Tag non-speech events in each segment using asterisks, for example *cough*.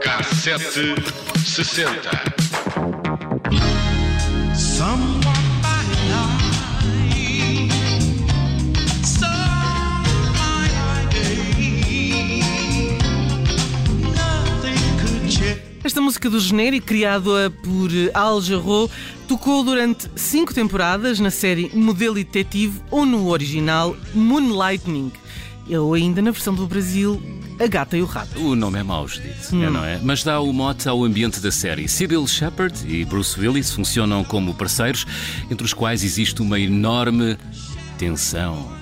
Cassete sessenta. Someone by night, some by day. Nothing could change. Esta música do genérico, criada por Al Jarreau, tocou durante cinco temporadas na série Modelo e Detetive ou no original Moonlightning. Ou ainda na versão do Brasil, A Gata e o Rato. O nome é mau, Judith, Hum. é, não é? Mas dá o mote ao ambiente da série. Sybil Shepherd e Bruce Willis funcionam como parceiros, entre os quais existe uma enorme tensão.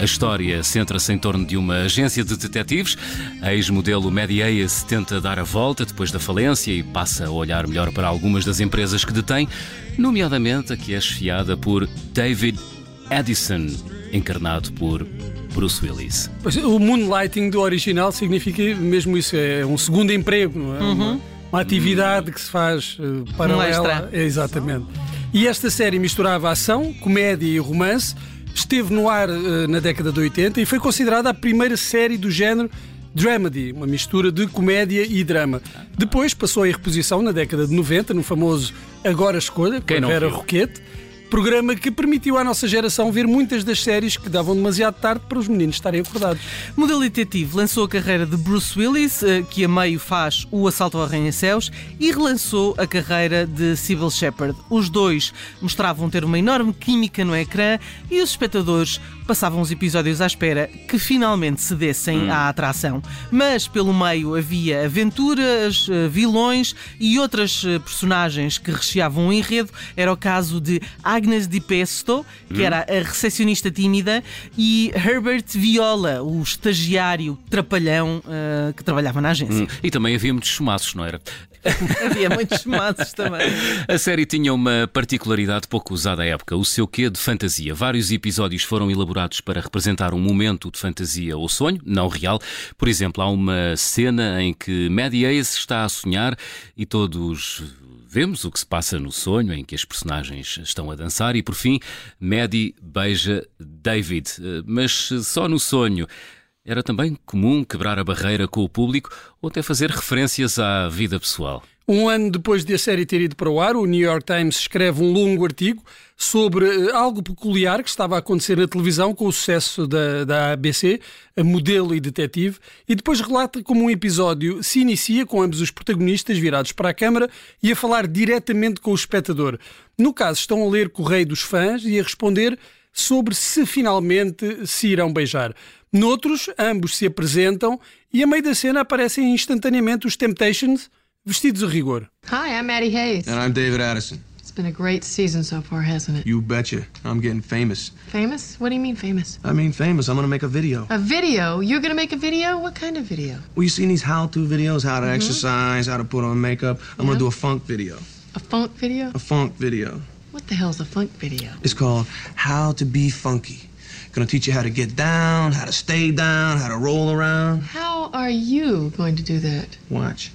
A história centra-se em torno de uma agência de detetives. A ex-modelo Maddie Ayes tenta dar a volta depois da falência e passa a olhar melhor para algumas das empresas que detém, nomeadamente a que é chefiada por David Addison, encarnado por Bruce Willis. Pois, O moonlighting do original significa mesmo isso, é um segundo emprego, não é? Uma, uma atividade que se faz eh, paralela. extra. É, exatamente. E esta série misturava ação, comédia e romance, esteve no ar eh, na década de 80 e foi considerada a primeira série do género dramedy, uma mistura de comédia e drama. Depois passou em reposição na década de 90, no famoso Agora Escolha, com Vera? Roquete. Programa que permitiu à nossa geração ver muitas das séries que davam demasiado tarde para os meninos estarem acordados. Modelo Detetive lançou a carreira de Bruce Willis, eh, que a meio faz o Assalto ao Arranha-Céus, e relançou a carreira de Sybil Shepherd. Os dois mostravam ter uma enorme química no ecrã e os espectadores passavam os episódios à espera que finalmente cedessem à atração. Mas pelo meio havia aventuras, eh, vilões e outras eh, personagens que recheavam o enredo. Era o caso de Agnes Di Pesto, que era a recepcionista tímida, e Herbert Viola, o estagiário trapalhão eh, que trabalhava na agência. Hum, E também havia muitos chumaços, não era? *laughs* Havia muitos chamados também. A série tinha uma particularidade pouco usada à época, o seu quê de fantasia. Vários episódios foram elaborados para representar um momento de fantasia ou sonho, não real. Por exemplo, há uma cena em que Maddie Hayes está a sonhar e todos vemos o que se passa no sonho, em que as personagens estão a dançar e, por fim, Maddie beija David. Eh, Mas só no sonho. Era também comum quebrar a barreira com o público ou até fazer referências à vida pessoal. Um ano depois de a série ter ido para o ar, o New York Times escreve um longo artigo sobre eh, algo peculiar que estava a acontecer na televisão com o sucesso da, da ABC, a modelo e detetive, e depois relata como um episódio se inicia com ambos os protagonistas virados para a câmara e a falar diretamente com o espectador. No caso, estão a ler Correio dos Fãs e a responder sobre se finalmente se irão beijar. Noutros, ambos se apresentam e a meio da cena aparecem instantaneamente os Temptations vestidos a rigor. Hi, I'm Maddie Hayes. And I'm David Addison. It's been a great season so far, hasn't it? You betcha. I'm getting famous. Famous? What do you mean famous? I mean, famous. I'm gonna make a video. A video? You're gonna make a video? What kind of video? Well, you seen these how-to videos, how to exercise, how to put on makeup. I'm gonna do a funk video. A funk video? A funk video. What the hell's a funk video? It's called How to Be Funky. Gonna teach you how to get down, how to stay down, how to roll around. How are you going to do that? Watch.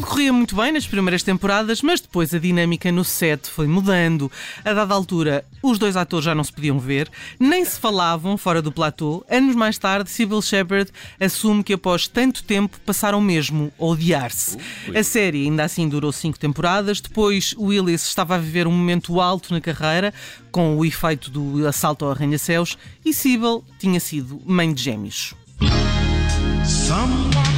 Tudo corria muito bem nas primeiras temporadas, mas depois a dinâmica no set foi mudando. A dada altura, os dois atores já não se podiam ver, nem se falavam fora do platô. Anos mais tarde, Sybil Shepherd assume que após tanto tempo passaram mesmo a odiar-se. A série ainda assim durou cinco temporadas. Depois, Willis estava a viver um momento alto na carreira, com o efeito do assalto ao arranha-céus, e Sybil tinha sido mãe de gêmeos. Someone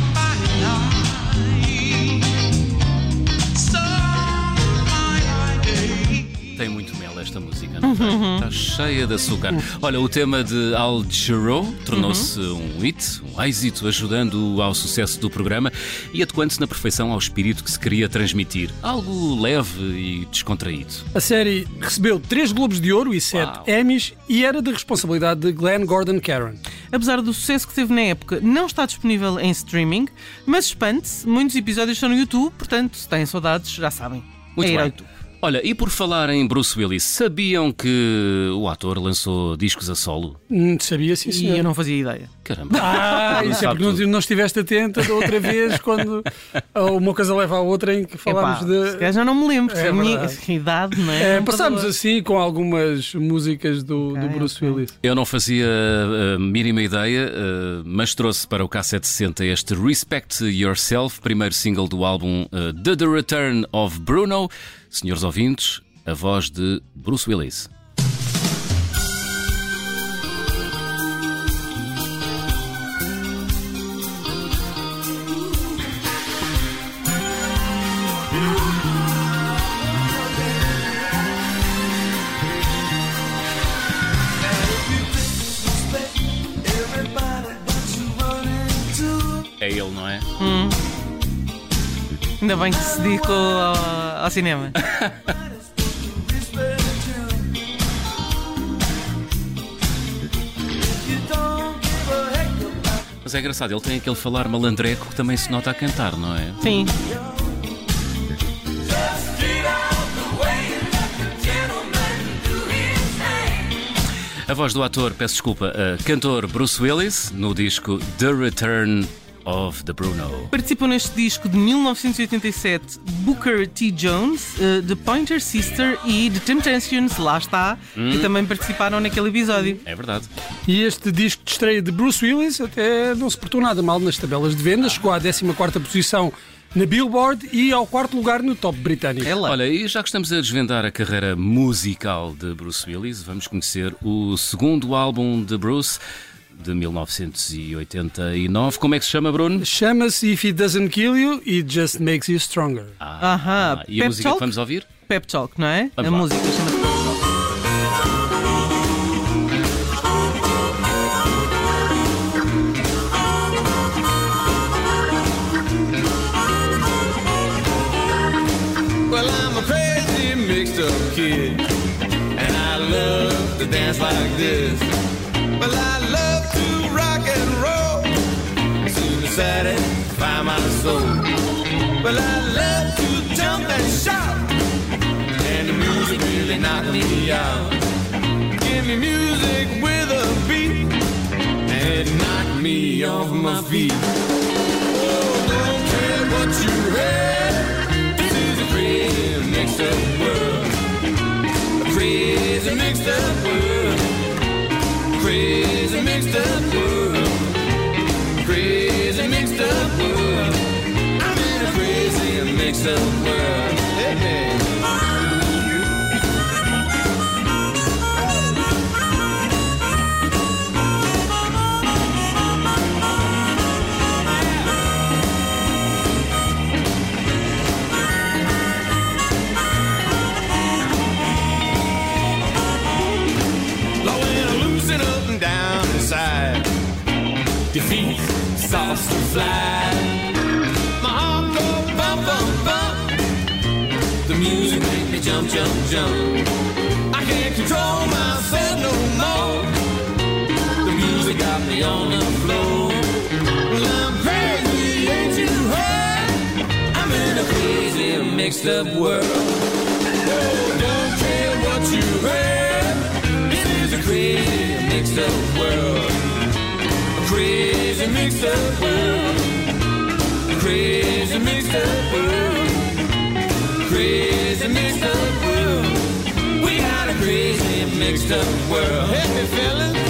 Está cheia de açúcar. Olha, o tema de Al Jarreau tornou-se um hit, um êxito, ajudando ao sucesso do programa e adequando-se na perfeição ao espírito que se queria transmitir. Algo leve e descontraído. A série recebeu três Globos de Ouro e sete Uau. Emmys e era de responsabilidade de Glenn Gordon Caron. Apesar do sucesso que teve na época, não está disponível em streaming, mas espante-se, muitos episódios estão no YouTube, portanto, se têm saudades, já sabem. Muito é ir ao bem. Olha, e por falar em Bruce Willis, sabiam que o ator lançou discos a solo? Hum, sabia, sim, E senhor. eu não fazia ideia. Caramba. Ah, Não isso é sabe porque não, tudo. não estiveste atenta da outra *laughs* vez quando uma coisa leva à outra em que falámos Epá, de. se calhar já não me lembro. É a minha verdade. *laughs* idade, não é? É, Não passámos assim com algumas músicas do, do Ok, Bruce ok. Willis. Eu não fazia a mínima ideia, eh, mas trouxe para o K760 este Respect Yourself, primeiro single do álbum eh, The, The Return of Bruno. Senhores ouvintes, a voz de Bruce Willis. É ele, não é? Ainda bem que se dedicou ao, ao cinema. Mas é engraçado, ele tem aquele falar malandreco que também se nota a cantar, não é? Sim. A voz do ator, peço desculpa, eh, cantor Bruce Willis, no disco The Return of the Bruno. Participam neste disco de 1987 Booker T. Jones, eh, The Pointer Sister e The Temptations, lá está, que também participaram naquele episódio. É verdade. E este disco de estreia de Bruce Willis até não se portou nada mal nas tabelas de vendas, chegou à 14 posição na Billboard e ao quarto lugar no top britânico. É lá. Olha, e já que estamos a desvendar a carreira musical de Bruce Willis, vamos conhecer o segundo álbum de Bruce, de 1989. Como é que se chama, Bruno? Chama-se If It Doesn't Kill You, It Just Makes You Stronger. Aham. E a Pep música Talk? que vamos ouvir? Pep Talk, não é? Vamos a lá. música chama-se Pep Talk. Well, I'm a crazy mixed up kid, and I love to dance like this. Out. Give me music with a beat, and it knocked me off my feet. Oh, don't care what you heard. This is a crazy mixed up world. A crazy mixed up world. Crazy mixed up world. Crazy mixed up world. I'm in a crazy mixed up world. Defeat starts to fly. My heart goes bump, bump, bump. The music make me jump, jump, jump. I can't control myself no more. The music got me on the floor. Well, I'm crazy, ain't you heard? I'm in a crazy, mixed up world. Don't care what you heard. It is a crazy mixed up world. Crazy mixed up world. Crazy mixed up world. Crazy mixed up world. We got a crazy mixed up world. Hey, fellas.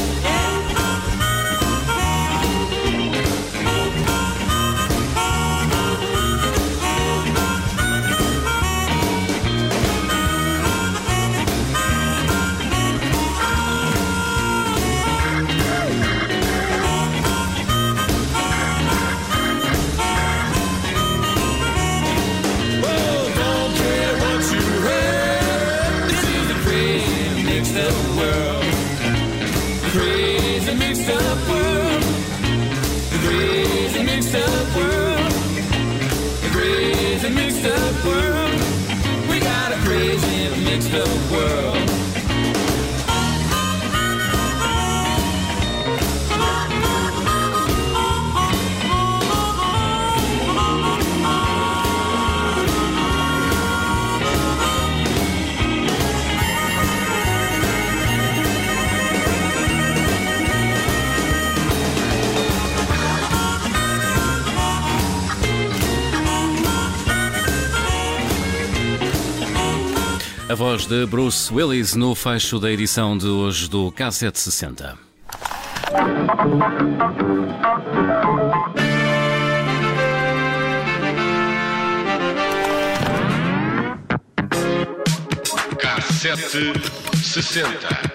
Mixed up world. A voz de Bruce Willis no fecho da edição de hoje do K760. K760.